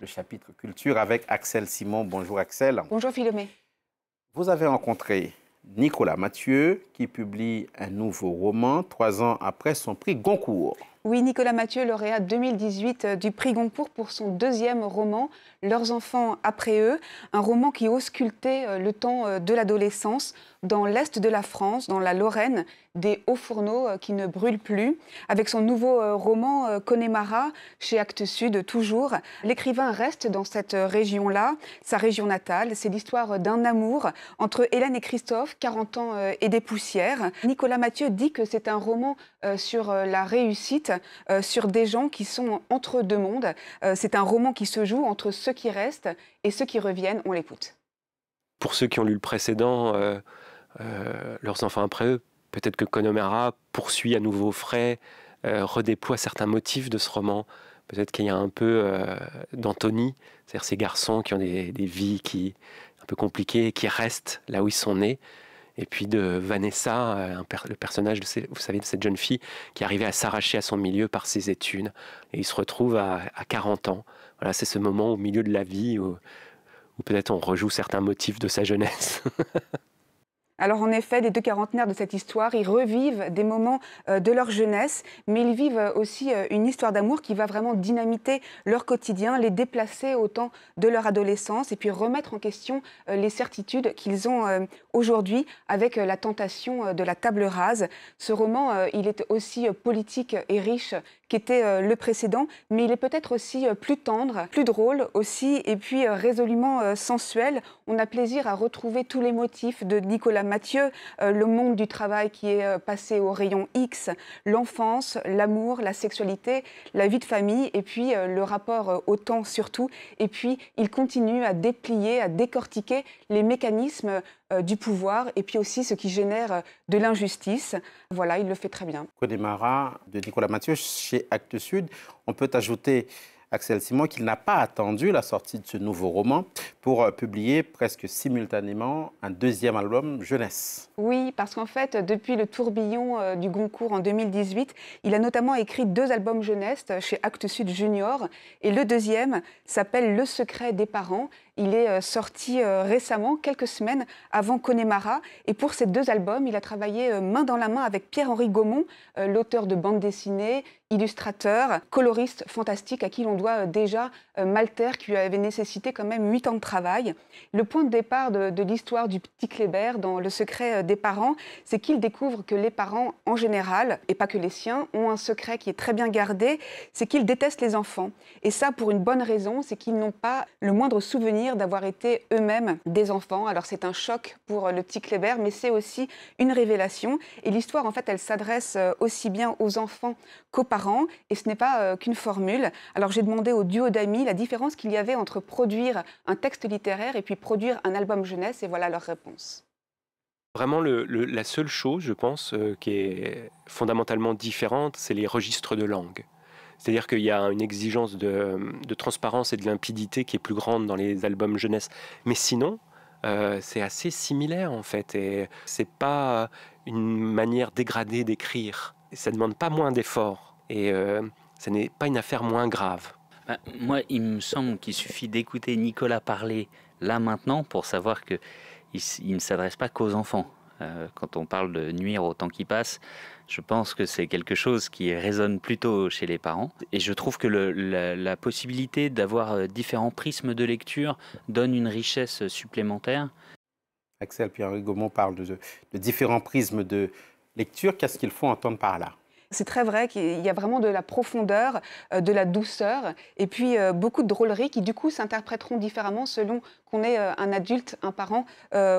le chapitre culture avec Axel Simon. Bonjour Axel. Bonjour Philomé. Vous avez rencontré Nicolas Mathieu qui publie un nouveau roman trois ans après son prix Goncourt. Oui, Nicolas Mathieu, lauréat 2018 euh, du prix Goncourt pour son deuxième roman, Leurs enfants après eux, un roman qui auscultait euh, le temps euh, de l'adolescence dans l'est de la France, dans la Lorraine, des hauts fourneaux qui ne brûlent plus. Avec son nouveau roman Connemara, chez Actes Sud, toujours, l'écrivain reste dans cette région-là, sa région natale. C'est l'histoire d'un amour entre Hélène et Christophe, 40 ans et des poussières. Nicolas Mathieu dit que c'est un roman sur la réussite euh, sur des gens qui sont entre deux mondes. Euh, c'est un roman qui se joue entre ceux qui restent et ceux qui reviennent. On l'écoute. Pour ceux qui ont lu le précédent, euh, leurs enfants après eux, peut-être que Connemara poursuit à nouveau frais, redéploie certains motifs de ce roman. Peut-être qu'il y a un peu d'Anthony, c'est-à-dire ces garçons qui ont des, vies qui, un peu compliquées, qui restent là où ils sont nés et puis de Vanessa, euh, le personnage, de cette jeune fille qui arrivait à s'arracher à son milieu par ses études. Et il se retrouve à, 40 ans. Voilà, c'est ce moment au milieu de la vie où peut-être on rejoue certains motifs de sa jeunesse. Alors en effet, les deux quarantenaires de cette histoire, ils revivent des moments euh, de leur jeunesse, mais ils vivent euh, aussi euh, une histoire d'amour qui va vraiment dynamiter leur quotidien, les déplacer au temps de leur adolescence et puis remettre en question les certitudes qu'ils ont aujourd'hui avec la tentation de la table rase. Ce roman, il est aussi politique et riche qu'était le précédent, mais il est peut-être aussi plus tendre, plus drôle aussi, et puis résolument sensuel. On a plaisir à retrouver tous les motifs de Nicolas Mathieu, euh, le monde du travail qui est euh, passé au rayon X, l'enfance, l'amour, la sexualité, la vie de famille et puis euh, le rapport au temps surtout. Et puis il continue à déplier, à décortiquer les mécanismes du pouvoir et puis aussi ce qui génère de l'injustice. Voilà, il le fait très bien. Connemara de Nicolas Mathieu chez Actes Sud. On peut ajouter Axel Simon qu'il n'a pas attendu la sortie de ce nouveau roman pour euh, publier presque simultanément un deuxième album jeunesse. Oui, parce qu'en fait, depuis le tourbillon euh, du Goncourt en 2018, il a notamment écrit deux albums jeunesse chez Actes Sud Junior. Et le deuxième s'appelle Le secret des parents. Il est euh, sorti récemment, quelques semaines avant Connemara. Et pour ces deux albums, il a travaillé main dans la main avec Pierre-Henri Gaumont, l'auteur de bandes dessinées, illustrateur, coloriste fantastique, à qui l'on doit déjà Malter, qui lui avait nécessité quand même huit ans de travail. Le point de départ de, l'histoire du petit Kléber dans Le secret euh, des parents, c'est qu'il découvre que les parents, en général, et pas que les siens, ont un secret qui est très bien gardé, c'est qu'ils détestent les enfants. Et ça, pour une bonne raison, c'est qu'ils n'ont pas le moindre souvenir d'avoir été eux-mêmes des enfants. Alors c'est un choc pour euh, le petit Kléber, mais c'est aussi une révélation. Et l'histoire, en fait, elle s'adresse euh, aussi bien aux enfants qu'aux parents, et ce n'est pas qu'une formule. Alors j'ai demandé au duo d'amis la différence qu'il y avait entre produire un texte littéraire et puis produire un album jeunesse, et voilà leur réponse. Vraiment, la seule chose, je pense, euh, qui est fondamentalement différente, c'est les registres de langue. C'est-à-dire qu'il y a une exigence de, transparence et de limpidité qui est plus grande dans les albums jeunesse. Mais sinon, euh, c'est assez similaire en fait. Et c'est pas une manière dégradée d'écrire. Ça demande pas moins d'efforts. Et euh, ce n'est pas une affaire moins grave. Bah, moi, il me semble qu'il suffit d'écouter Nicolas parler là maintenant pour savoir qu'il il ne s'adresse pas qu'aux enfants. Euh, quand on parle de nuire au temps qui passe, je pense que c'est quelque chose qui résonne plutôt chez les parents. Et je trouve que la, possibilité d'avoir euh, différents prismes de lecture donne une richesse supplémentaire. Axel Pierre Gaumont parle de, de différents prismes de lecture. Qu'est-ce qu'il faut entendre par là? C'est très vrai qu'il y a vraiment de la profondeur, euh, de la douceur, et puis euh, beaucoup de drôleries qui du coup s'interpréteront différemment selon qu'on est euh, un adulte, un parent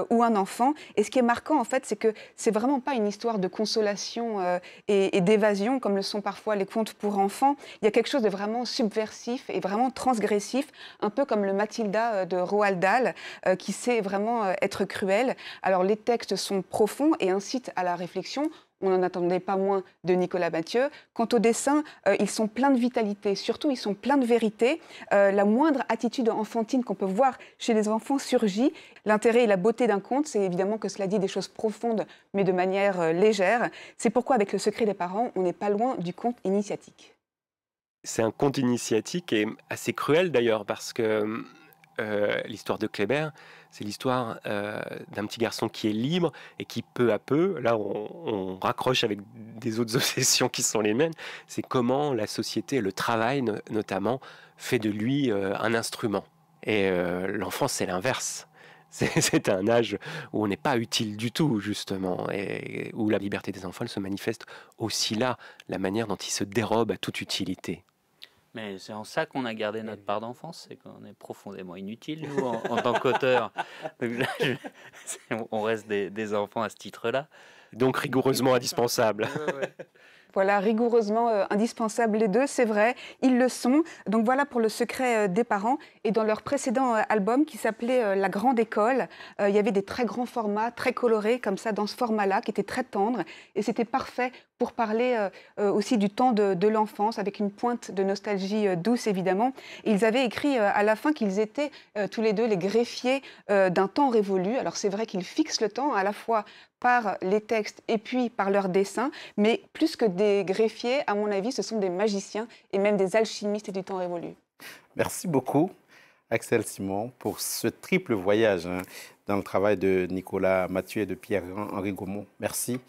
ou un enfant. Et ce qui est marquant en fait, c'est que c'est vraiment pas une histoire de consolation et, d'évasion comme le sont parfois les contes pour enfants. Il y a quelque chose de vraiment subversif et vraiment transgressif, un peu comme le Mathilda de Roald Dahl, qui sait vraiment être cruel. Alors les textes sont profonds et incitent à la réflexion on n'en attendait pas moins de Nicolas Mathieu. Quant au dessin, euh, ils sont pleins de vitalité, surtout ils sont pleins de vérité. Euh, la moindre attitude enfantine qu'on peut voir chez les enfants surgit. L'intérêt et la beauté d'un conte, c'est évidemment que cela dit des choses profondes, mais de manière euh, légère. C'est pourquoi avec le secret des parents, on n'est pas loin du conte initiatique. C'est un conte initiatique et assez cruel d'ailleurs parce que euh, l'histoire de Kléber, c'est l'histoire euh, d'un petit garçon qui est libre et qui peu à peu, là on, raccroche avec des autres obsessions qui sont les mêmes, c'est comment la société, le travail notamment, fait de lui euh, un instrument. Et l'enfance, c'est l'inverse. C'est un âge où on n'est pas utile du tout, justement, et où la liberté des enfants se manifeste aussi là, la manière dont ils se dérobent à toute utilité. Mais c'est en ça qu'on a gardé notre part d'enfance, c'est qu'on est profondément inutile, nous, en, tant qu'auteur. on reste des, enfants à ce titre-là. Donc rigoureusement indispensable. Voilà, rigoureusement euh, indispensables les deux, c'est vrai, ils le sont. Donc voilà pour le secret euh, des parents. Et dans leur précédent euh, album qui s'appelait La Grande École, il y avait des très grands formats, très colorés, comme ça, dans ce format-là, qui était très tendre. Et c'était parfait pour parler aussi du temps de, l'enfance, avec une pointe de nostalgie douce, évidemment. ils avaient écrit à la fin qu'ils étaient tous les deux les greffiers d'un temps révolu. Alors c'est vrai qu'ils fixent le temps à la fois par les textes et puis par leurs dessins, mais plus que des greffiers, à mon avis, ce sont des magiciens et même des alchimistes du temps révolu. Merci beaucoup, Axel Simon, pour ce triple voyage hein, dans le travail de Nicolas Mathieu et de Pierre-Henri Gaumont. Merci.